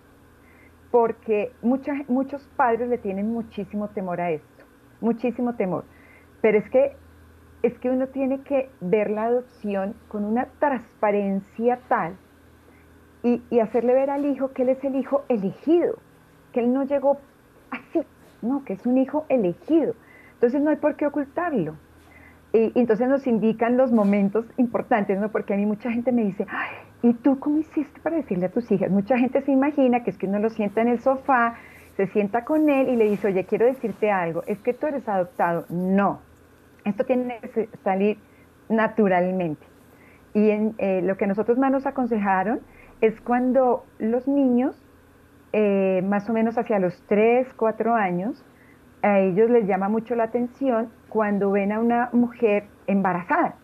porque muchos padres le tienen muchísimo temor a esto, muchísimo temor. Pero es que, es que uno tiene que ver la adopción con una transparencia tal y, hacerle ver al hijo que él es el hijo elegido, que él no llegó así, no, que es un hijo elegido. Entonces no hay por qué ocultarlo. Y, entonces nos indican los momentos importantes, ¿no? Porque a mí mucha gente me dice, Ay, ¿y tú cómo hiciste para decirle a tus hijas? Mucha gente se imagina que es que uno lo sienta en el sofá, se sienta con él y le dice, oye, quiero decirte algo, es que tú eres adoptado. No, esto tiene que salir naturalmente. Y en, eh, lo que nosotros más nos aconsejaron es cuando los niños, eh, más o menos hacia los 3, 4 años, a ellos les llama mucho la atención cuando ven a una mujer embarazada.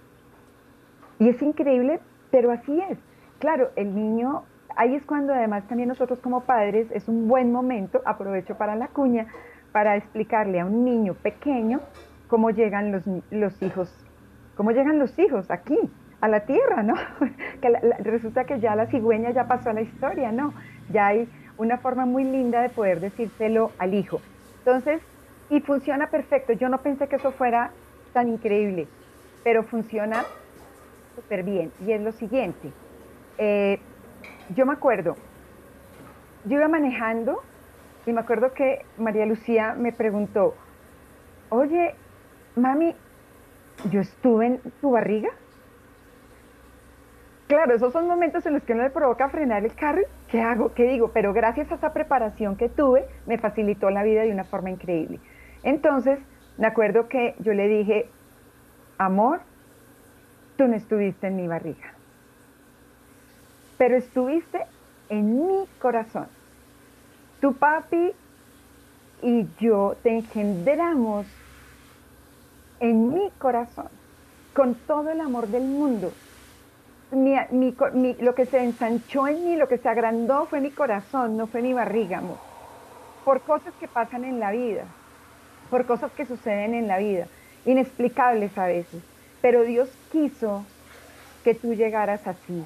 Y es increíble, pero así es. Claro, el niño, ahí es cuando además también nosotros como padres es un buen momento, aprovecho para la cuña, para explicarle a un niño pequeño cómo llegan los, los hijos, cómo llegan los hijos aquí, a la tierra, ¿no? resulta que ya la cigüeña ya pasó a la historia, ¿no? Ya hay una forma muy linda de poder decírselo al hijo. Entonces, y funciona perfecto. Yo no pensé que eso fuera tan increíble, pero funciona súper bien. Y es lo siguiente. Eh, yo me acuerdo, yo iba manejando y me acuerdo que María Lucía me preguntó, oye, mami, ¿yo estuve en tu barriga? Claro, esos son momentos en los que uno le provoca frenar el carro. ¿Qué hago? ¿Qué digo? Pero gracias a esa preparación que tuve, me facilitó la vida de una forma increíble. Entonces, me acuerdo que yo le dije, amor, tú no estuviste en mi barriga, pero estuviste en mi corazón. Tu papi y yo te engendramos en mi corazón, con todo el amor del mundo. lo que se ensanchó en mí, lo que se agrandó fue mi corazón, no fue mi barriga, amor. Por cosas que pasan en la vida por cosas que suceden en la vida, inexplicables a veces. Pero Dios quiso que tú llegaras así,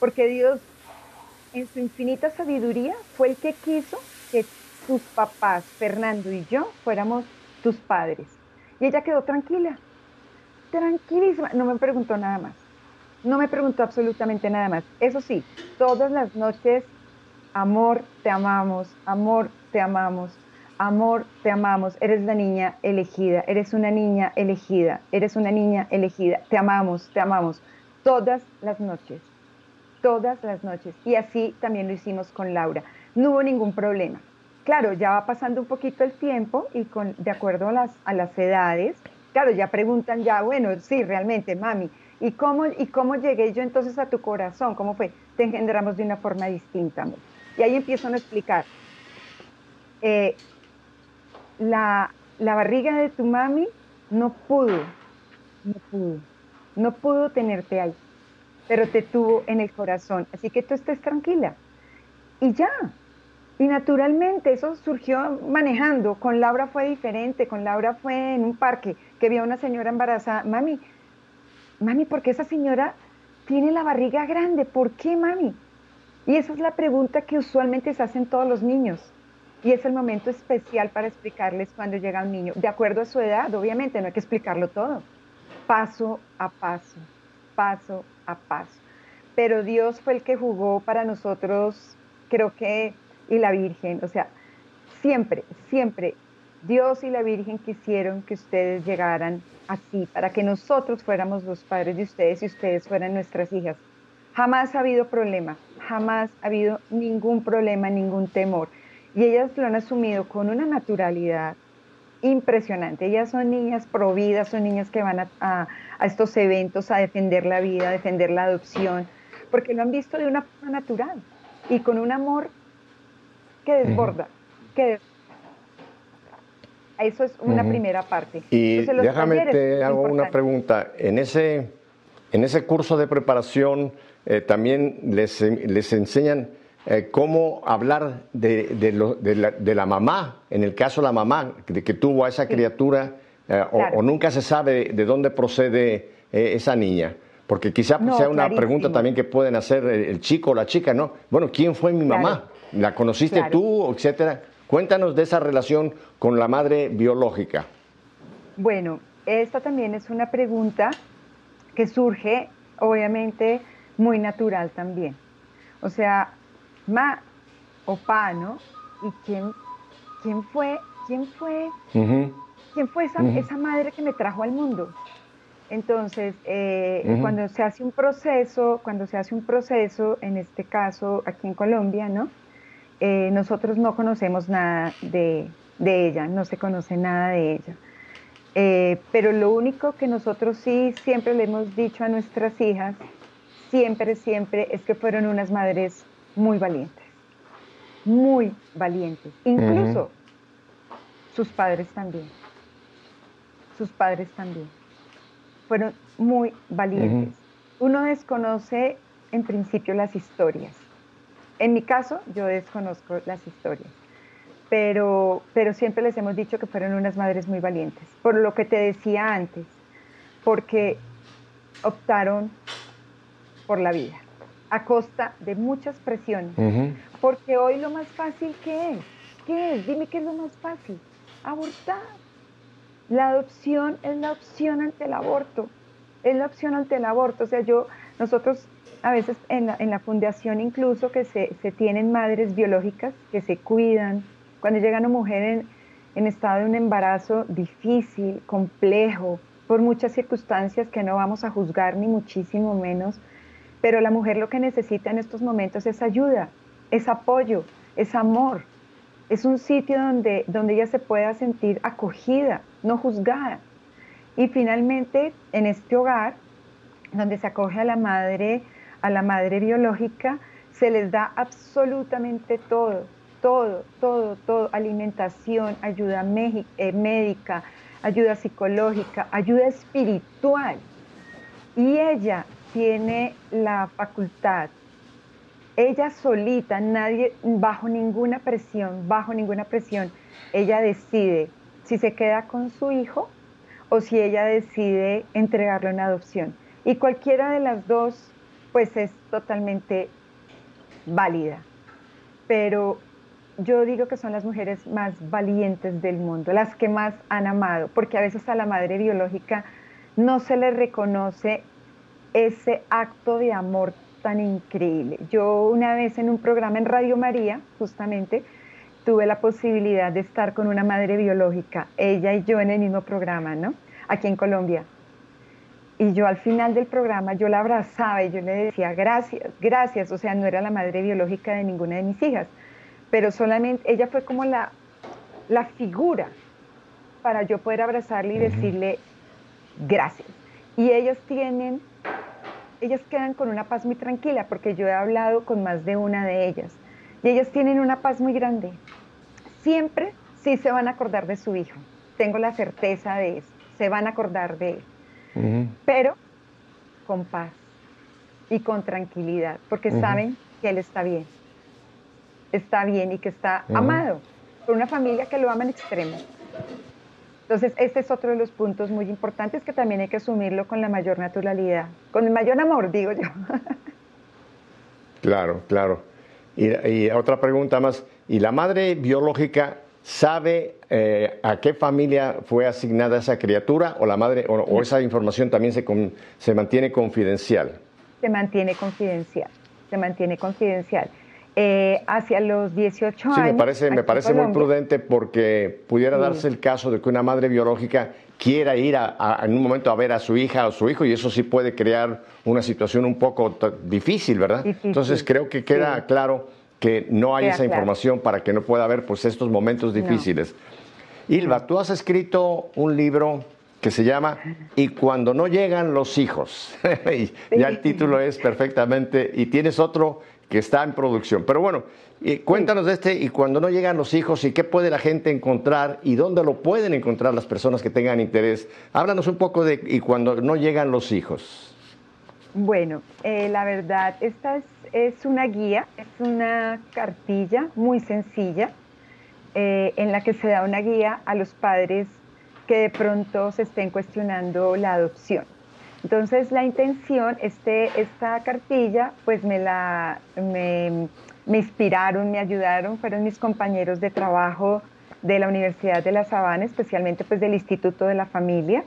porque Dios en su infinita sabiduría fue el que quiso que tus papás, Fernando y yo, fuéramos tus padres. Y ella quedó tranquila, tranquilísima, no me preguntó nada más, no me preguntó absolutamente nada más. Eso sí, todas las noches, amor, te amamos, amor, te amamos, Amor, te amamos, eres la niña elegida, eres una niña elegida, eres una niña elegida, te amamos, te amamos, todas las noches, todas las noches. Y así también lo hicimos con Laura. No hubo ningún problema. Claro, ya va pasando un poquito el tiempo y con, de acuerdo a las, a las edades, claro, ya preguntan ya, bueno, sí, realmente, mami, ¿y cómo, ¿y cómo llegué yo entonces a tu corazón? ¿Cómo fue? Te engendramos de una forma distinta. Y ahí empiezo a explicar. Eh, la, barriga de tu mami no pudo, no pudo, no pudo tenerte ahí, pero te tuvo en el corazón. Así que tú estés tranquila. Y ya. Y naturalmente eso surgió manejando. Con Laura fue diferente. Con Laura fue en un parque que vio a una señora embarazada. Mami, mami, ¿por qué esa señora tiene la barriga grande? ¿Por qué, mami? Y esa es la pregunta que usualmente se hacen todos los niños. Y es el momento especial para explicarles cuando llega un niño, de acuerdo a su edad, obviamente, no hay que explicarlo todo, paso a paso, paso a paso. Pero Dios fue el que jugó para nosotros, creo que, y la Virgen, o sea, siempre, siempre Dios y la Virgen quisieron que ustedes llegaran así, para que nosotros fuéramos los padres de ustedes y ustedes fueran nuestras hijas. Jamás ha habido problema, jamás ha habido ningún problema, ningún temor. Y ellas lo han asumido con una naturalidad impresionante. Ellas son niñas providas, son niñas que van a, estos eventos a defender la vida, a defender la adopción, porque lo han visto de una forma natural y con un amor que desborda, que Eso es una primera parte. Y déjame te hago una pregunta. En ese, en ese curso de preparación eh, también les, les enseñan eh, cómo hablar de, la, mamá, en el caso de la mamá, de que tuvo a esa criatura, eh, o, nunca se sabe de dónde procede esa niña. Porque quizá pues, sea una pregunta también que pueden hacer el, chico o la chica, ¿no? Bueno, ¿quién fue mi mamá? ¿La conociste tú, etcétera? Cuéntanos de esa relación con la madre biológica. Bueno, esta también es una pregunta que surge, obviamente, muy natural también. O sea, ma o pa, ¿no? ¿Y quién, quién fue, quién fue, quién fue esa, esa madre que me trajo al mundo? Entonces, eh, cuando se hace un proceso, cuando se hace un proceso, en este caso aquí en Colombia, ¿no? Eh, nosotros no conocemos nada de, ella, no se conoce nada de ella. Eh, pero lo único que nosotros sí siempre le hemos dicho a nuestras hijas, siempre, siempre, es que fueron unas madres muy valientes, muy valientes. Incluso sus padres también, sus padres también fueron muy valientes. Uno desconoce en principio las historias. En mi caso, yo desconozco las historias, pero, pero siempre les hemos dicho que fueron unas madres muy valientes, por lo que te decía antes, porque optaron por la vida, a costa de muchas presiones, porque hoy lo más fácil, ¿qué es? ¿Qué es? Dime qué es lo más fácil, abortar la adopción es la opción ante el aborto, es la opción ante el aborto. O sea, yo, nosotros a veces en la, fundación incluso que se, tienen madres biológicas que se cuidan. Cuando llega una mujer en, en estado de un embarazo difícil, complejo, por muchas circunstancias que no vamos a juzgar ni muchísimo menos, pero la mujer lo que necesita en estos momentos es ayuda, es apoyo, es amor, es un sitio donde, donde ella se pueda sentir acogida, no juzgada. Y finalmente, en este hogar, donde se acoge a la madre, a la madre biológica, se les da absolutamente todo, todo, todo, todo, alimentación, ayuda eh, médica, ayuda psicológica, ayuda espiritual. Y ella tiene la facultad ella solita, nadie, bajo ninguna presión, bajo ninguna presión, ella decide si se queda con su hijo o si ella decide entregarlo en adopción. Y cualquiera de las dos, pues es totalmente válida. Pero yo digo que son las mujeres más valientes del mundo, las que más han amado, porque a veces a la madre biológica no se le reconoce ese acto de amor tan increíble. Yo una vez en un programa en Radio María, justamente, tuve la posibilidad de estar con una madre biológica, ella y yo en el mismo programa, ¿no? Aquí en Colombia. Y yo al final del programa, yo la abrazaba y yo le decía, gracias, gracias. O sea, no era la madre biológica de ninguna de mis hijas, pero solamente ella fue como la, la figura para yo poder abrazarle y decirle, gracias. Y ellos tienen ellas quedan con una paz muy tranquila, porque yo he hablado con más de una de ellas, y ellas tienen una paz muy grande. Siempre sí se van a acordar de su hijo, tengo la certeza de eso, se van a acordar de él, pero con paz y con tranquilidad, porque saben que él está bien, está bien y que está amado por una familia que lo ama en extremo. Entonces, este es otro de los puntos muy importantes que también hay que asumirlo con la mayor naturalidad, con el mayor amor, digo yo. Claro, claro. Y, otra pregunta más, ¿y la madre biológica sabe eh, a qué familia fue asignada esa criatura o la madre o, esa información también se, se mantiene confidencial? Se mantiene confidencial, se mantiene confidencial. Eh, hacia los 18 años. Sí, me parece, me parece muy prudente porque pudiera darse el caso de que una madre biológica quiera ir en un momento a ver a su hija o su hijo y eso sí puede crear una situación un poco difícil, ¿verdad? Entonces creo que queda claro que no hay esa información para que no pueda haber pues estos momentos difíciles. Ilva, tú has escrito un libro que se llama Y cuando no llegan los hijos. ya el título es perfectamente, y tienes otro que está en producción. Pero bueno, cuéntanos de este y cuando no llegan los hijos y qué puede la gente encontrar y dónde lo pueden encontrar las personas que tengan interés. Háblanos un poco de y cuando no llegan los hijos. Bueno, eh, la verdad, esta es, una guía, es una cartilla muy sencilla eh, en la que se da una guía a los padres que de pronto se estén cuestionando la adopción. Entonces la intención, este, esta cartilla, pues me la me, inspiraron, me ayudaron, fueron mis compañeros de trabajo de la Universidad de La Sabana, especialmente pues del Instituto de la Familia,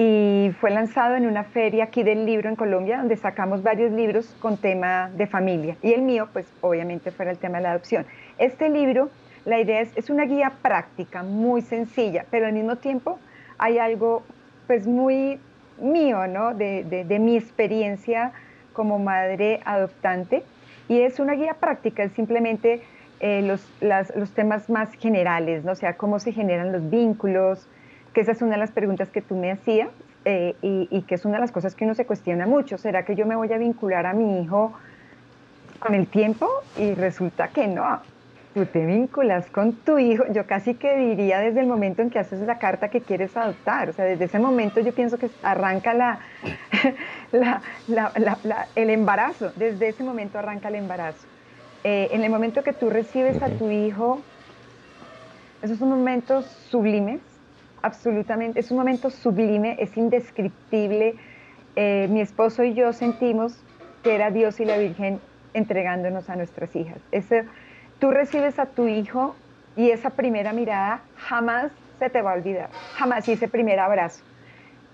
y fue lanzado en una feria aquí del libro en Colombia, donde sacamos varios libros con tema de familia, y el mío, pues obviamente fuera el tema de la adopción. Este libro, la idea es, es una guía práctica, muy sencilla, pero al mismo tiempo hay algo pues muy mío, ¿no? De, mi experiencia como madre adoptante. Y es una guía práctica, es simplemente eh, los, los, temas más generales, ¿no? O sea, cómo se generan los vínculos, que esa es una de las preguntas que tú me hacías eh, y, y, que es una de las cosas que uno se cuestiona mucho. ¿Será que yo me voy a vincular a mi hijo con el tiempo? Y resulta que no tú te vinculas con tu hijo, yo casi que diría desde el momento en que haces la carta que quieres adoptar, o sea, desde ese momento yo pienso que arranca la, el embarazo, desde ese momento arranca el embarazo. Eh, en el momento que tú recibes a tu hijo, esos son momentos sublimes, absolutamente, es un momento sublime, es indescriptible. Eh, mi esposo y yo sentimos que era Dios y la Virgen entregándonos a nuestras hijas. Ese, tú recibes a tu hijo y esa primera mirada jamás se te va a olvidar, jamás y ese primer abrazo.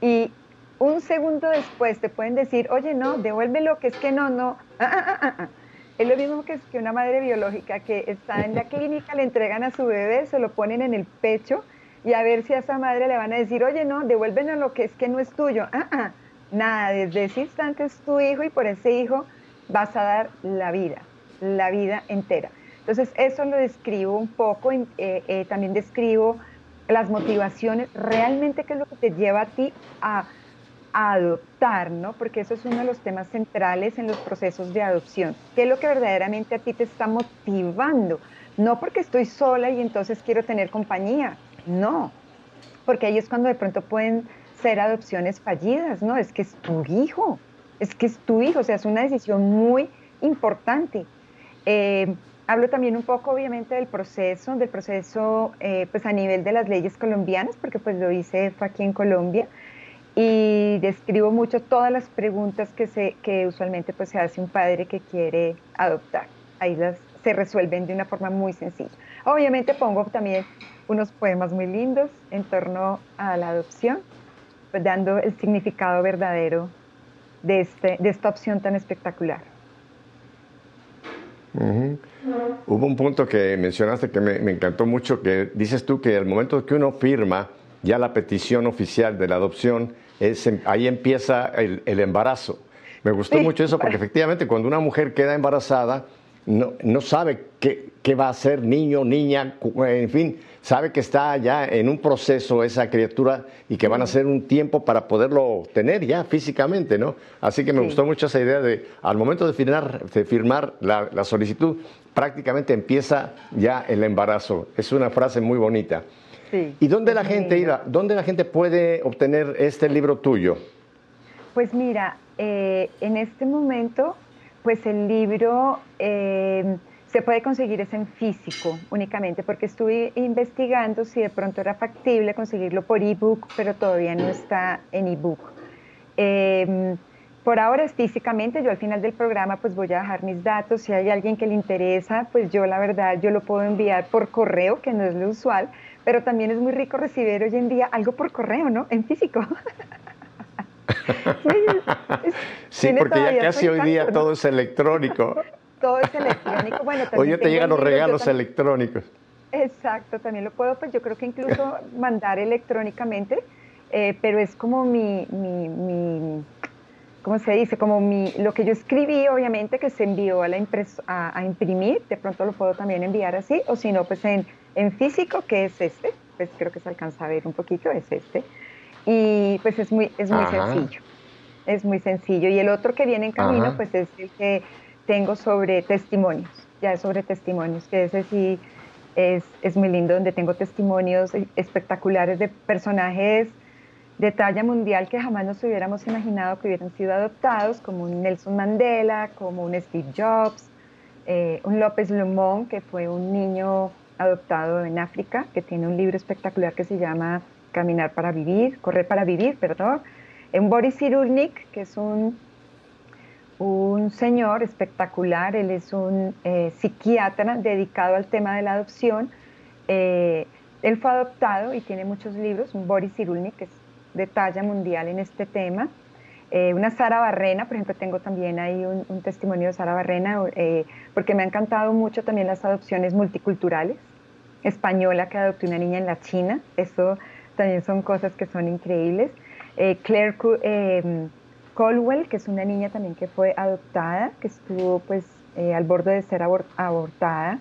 Y un segundo después te pueden decir, oye, no, devuélvelo, que es que no, no. Ah, ah, ah, es lo mismo que, que una madre biológica que está en la clínica, le entregan a su bebé, se lo ponen en el pecho y a ver si a esa madre le van a decir, oye, no, devuélvelo lo que es que no es tuyo. Nada, desde ese instante es tu hijo y por ese hijo vas a dar la vida, la vida entera. Entonces, eso lo describo un poco, eh, eh, también describo las motivaciones, realmente qué es lo que te lleva a ti a, adoptar, ¿no? Porque eso es uno de los temas centrales en los procesos de adopción. ¿Qué es lo que verdaderamente a ti te está motivando? No porque estoy sola y entonces quiero tener compañía, no, porque ahí es cuando de pronto pueden ser adopciones fallidas, ¿no? Es que es tu hijo, es que es tu hijo, o sea, es una decisión muy importante. Eh, Hablo también un poco, obviamente, del proceso, del proceso eh, pues a nivel de las leyes colombianas, porque pues lo hice aquí en Colombia, y describo mucho todas las preguntas que, se, que usualmente pues se hace un padre que quiere adoptar. Ahí las se resuelven de una forma muy sencilla. Obviamente pongo también unos poemas muy lindos en torno a la adopción, pues dando el significado verdadero de, este, de esta opción tan espectacular. Hubo un punto que mencionaste que me, encantó mucho, que dices tú que al momento que uno firma ya la petición oficial de la adopción, es, ahí empieza el, embarazo. Me gustó mucho eso porque efectivamente cuando una mujer queda embarazada, no, no sabe qué, qué, va a ser niño, niña, en fin, sabe que está ya en un proceso esa criatura y que van a ser un tiempo para poderlo tener ya físicamente, ¿no? Así que me gustó mucho esa idea de, al momento de firmar, de firmar la, la, solicitud, prácticamente empieza ya el embarazo. Es una frase muy bonita. Sí, ¿Y dónde la gente, Ira, dónde la gente puede obtener este libro tuyo? Pues mira, eh, en este momento pues el libro eh, se puede conseguir es en físico únicamente, porque estuve investigando si de pronto era factible conseguirlo por ebook, pero todavía no está en ebook. Eh, por ahora es físicamente, yo al final del programa pues voy a dejar mis datos, si hay alguien que le interesa, pues yo la verdad yo lo puedo enviar por correo, que no es lo usual, pero también es muy rico recibir hoy en día algo por correo, ¿no? En físico. sí, porque ya casi hoy día todo es electrónico. Todo es electrónico. Bueno, hoy ya te llegan los regalos electrónicos. Exacto, también lo puedo, pues yo creo que incluso mandar electrónicamente, eh, pero es como mi, mi, mi, ¿cómo se dice? Como mi, lo que yo escribí, obviamente, que se envió a, la a, a, imprimir, de pronto lo puedo también enviar así, o si no, pues en, en físico, que es este, pues creo que se alcanza a ver un poquito, es este. Y pues es muy, es muy sencillo. Es muy sencillo. Y el otro que viene en camino, pues es el que tengo sobre testimonios. Ya es sobre testimonios, que ese sí es, es muy lindo, donde tengo testimonios espectaculares de personajes de talla mundial que jamás nos hubiéramos imaginado que hubieran sido adoptados, como un Nelson Mandela, como un Steve Jobs, eh, un López Lumón, que fue un niño adoptado en África, que tiene un libro espectacular que se llama Caminar para vivir, correr para vivir, perdón. En Boris Cyrulnik, que es un, un señor espectacular, él es un eh, psiquiatra dedicado al tema de la adopción. Eh, él fue adoptado y tiene muchos libros, un Boris Cyrulnik, que es de talla mundial en este tema. Eh, una Sara Barrena, por ejemplo, tengo también ahí un, testimonio de Sara Barrena, porque me ha encantado mucho también las adopciones multiculturales. Española que adoptó una niña en la China, eso también son cosas que son increíbles. Eh, Claire em, Colwell, que es una niña también que fue adoptada, que estuvo pues eh, al borde de ser abortada.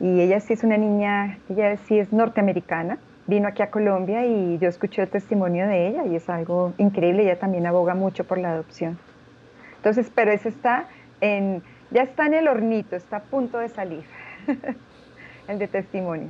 Y ella sí es una niña, ella sí es norteamericana, vino aquí a Colombia y yo escuché el testimonio de ella y es algo increíble, ella también aboga mucho por la adopción. Entonces, pero eso está en, ya está en el hornito, está a punto de salir, el de testimonio.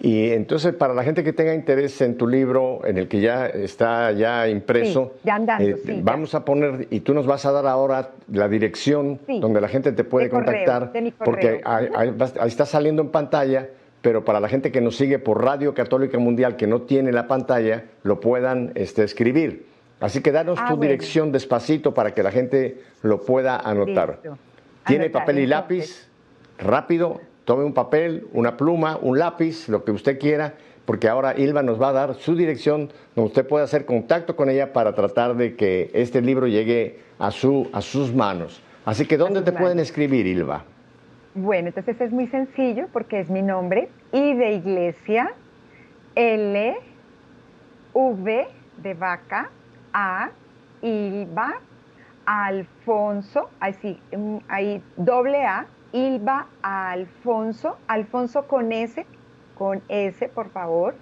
Y entonces, para la gente que tenga interés en tu libro, en el que ya está ya impreso, eh, vamos a poner, y tú nos vas a dar ahora la dirección donde la gente te puede contactar, porque ahí, está saliendo en pantalla, pero para la gente que nos sigue por Radio Católica Mundial, que no tiene la pantalla, lo puedan este, escribir. Así que danos ah, tu dirección despacito para que la gente lo pueda anotar. ¿Tiene papel y lápiz? Rápido, tome un papel, una pluma, un lápiz, lo que usted quiera, porque ahora Ilva nos va a dar su dirección donde usted puede hacer contacto con ella para tratar de que este libro llegue a, su, a sus manos. Así que, ¿dónde te pueden escribir, Ilva? Bueno, entonces es muy sencillo porque es mi nombre, I de iglesia, L, V de vaca, A, Ilva, Alfonso, así, ahí doble A, Ilva Alfonso, Alfonso con S, con S por favor,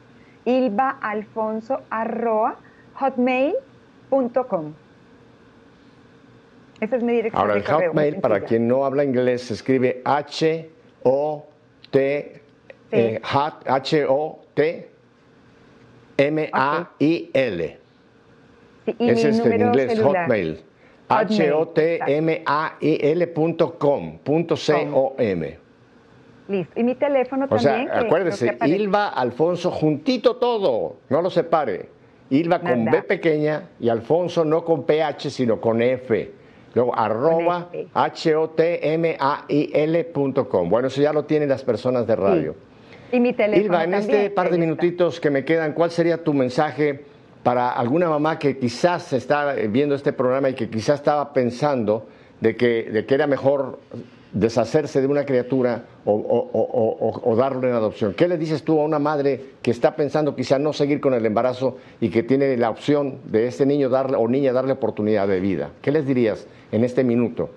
Ilva Alfonso arroba hotmail.com. Esa es mi dirección. Ahora, el hotmail, para quien no habla inglés, se escribe H-O-T, eh, H-O-T, M-A-I-L. Sí, y Ese es en inglés, hotmail. H-O-T-M-A-I-L.com, C-O-M. Listo. Y mi teléfono también. O sea, acuérdese, Ilva, Alfonso, juntito todo, no lo separe. Ilva con B pequeña y Alfonso no con PH, sino con F. Luego, arroba H-O-T-M-A-I-L.com. Bueno, eso ya lo tienen las personas de radio. Y mi teléfono. Ilva, en este par de minutitos que me quedan, ¿cuál sería tu mensaje? Para alguna mamá que quizás está viendo este programa y que quizás estaba pensando de que, de que era mejor deshacerse de una criatura o, darle en adopción. ¿Qué le dices tú a una madre que está pensando quizás no seguir con el embarazo y que tiene la opción de este niño darle, o niña darle oportunidad de vida? ¿Qué les dirías en este minuto?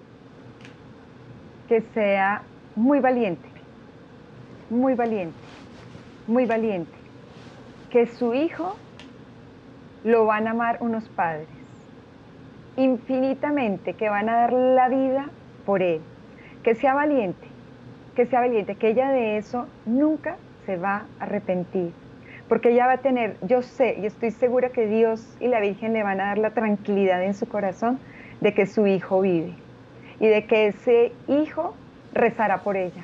Que sea muy valiente, muy valiente, muy valiente. Que su hijo lo van a amar unos padres infinitamente, que van a dar la vida por él. Que sea valiente, que sea valiente, que ella de eso nunca se va a arrepentir. Porque ella va a tener, yo sé y estoy segura que Dios y la Virgen le van a dar la tranquilidad en su corazón de que su hijo vive y de que ese hijo rezará por ella.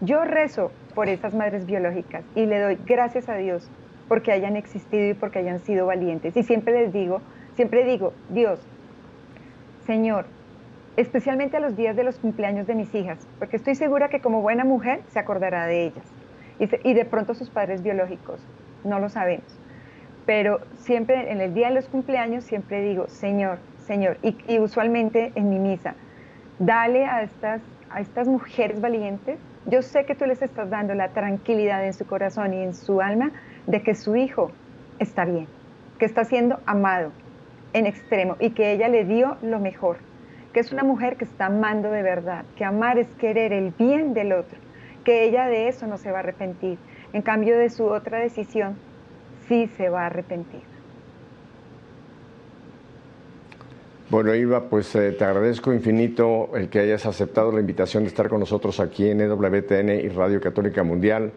Yo rezo por esas madres biológicas y le doy gracias a Dios porque hayan existido y porque hayan sido valientes. Y siempre les digo, siempre digo, Dios, Señor, especialmente a los días de los cumpleaños de mis hijas, porque estoy segura que como buena mujer se acordará de ellas. Y, de pronto sus padres biológicos, no lo sabemos. Pero siempre en el día de los cumpleaños siempre digo, Señor, Señor, y, y usualmente en mi misa, dale a estas, a estas mujeres valientes, yo sé que tú les estás dando la tranquilidad en su corazón y en su alma de que su hijo está bien, que está siendo amado en extremo y que ella le dio lo mejor, que es una mujer que está amando de verdad, que amar es querer el bien del otro, que ella de eso no se va a arrepentir. En cambio de su otra decisión, sí se va a arrepentir. Bueno, Iva, pues eh, te agradezco infinito el que hayas aceptado la invitación de estar con nosotros aquí en EWTN y Radio Católica Mundial.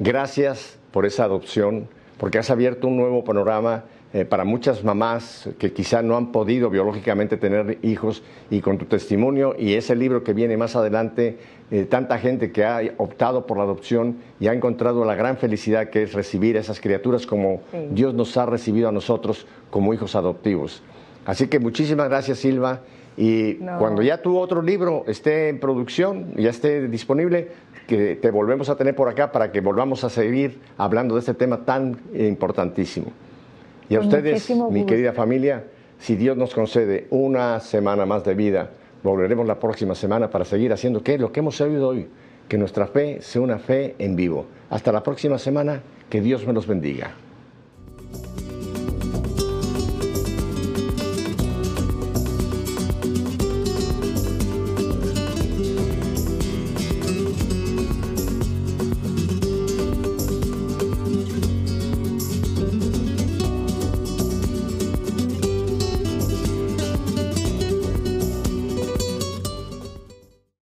Gracias por esa adopción, porque has abierto un nuevo panorama eh, para muchas mamás que quizá no han podido biológicamente tener hijos y con tu testimonio y ese libro que viene más adelante, eh, tanta gente que ha optado por la adopción y ha encontrado la gran felicidad que es recibir a esas criaturas como Dios nos ha recibido a nosotros como hijos adoptivos. Así que muchísimas gracias Silva y cuando ya tu otro libro esté en producción, ya esté disponible, que te volvemos a tener por acá para que volvamos a seguir hablando de este tema tan importantísimo. Y a ustedes, mi querida familia, si Dios nos concede una semana más de vida, volveremos la próxima semana para seguir haciendo ¿qué? lo que hemos oído hoy, que nuestra fe sea una fe en vivo. Hasta la próxima semana, que Dios me los bendiga.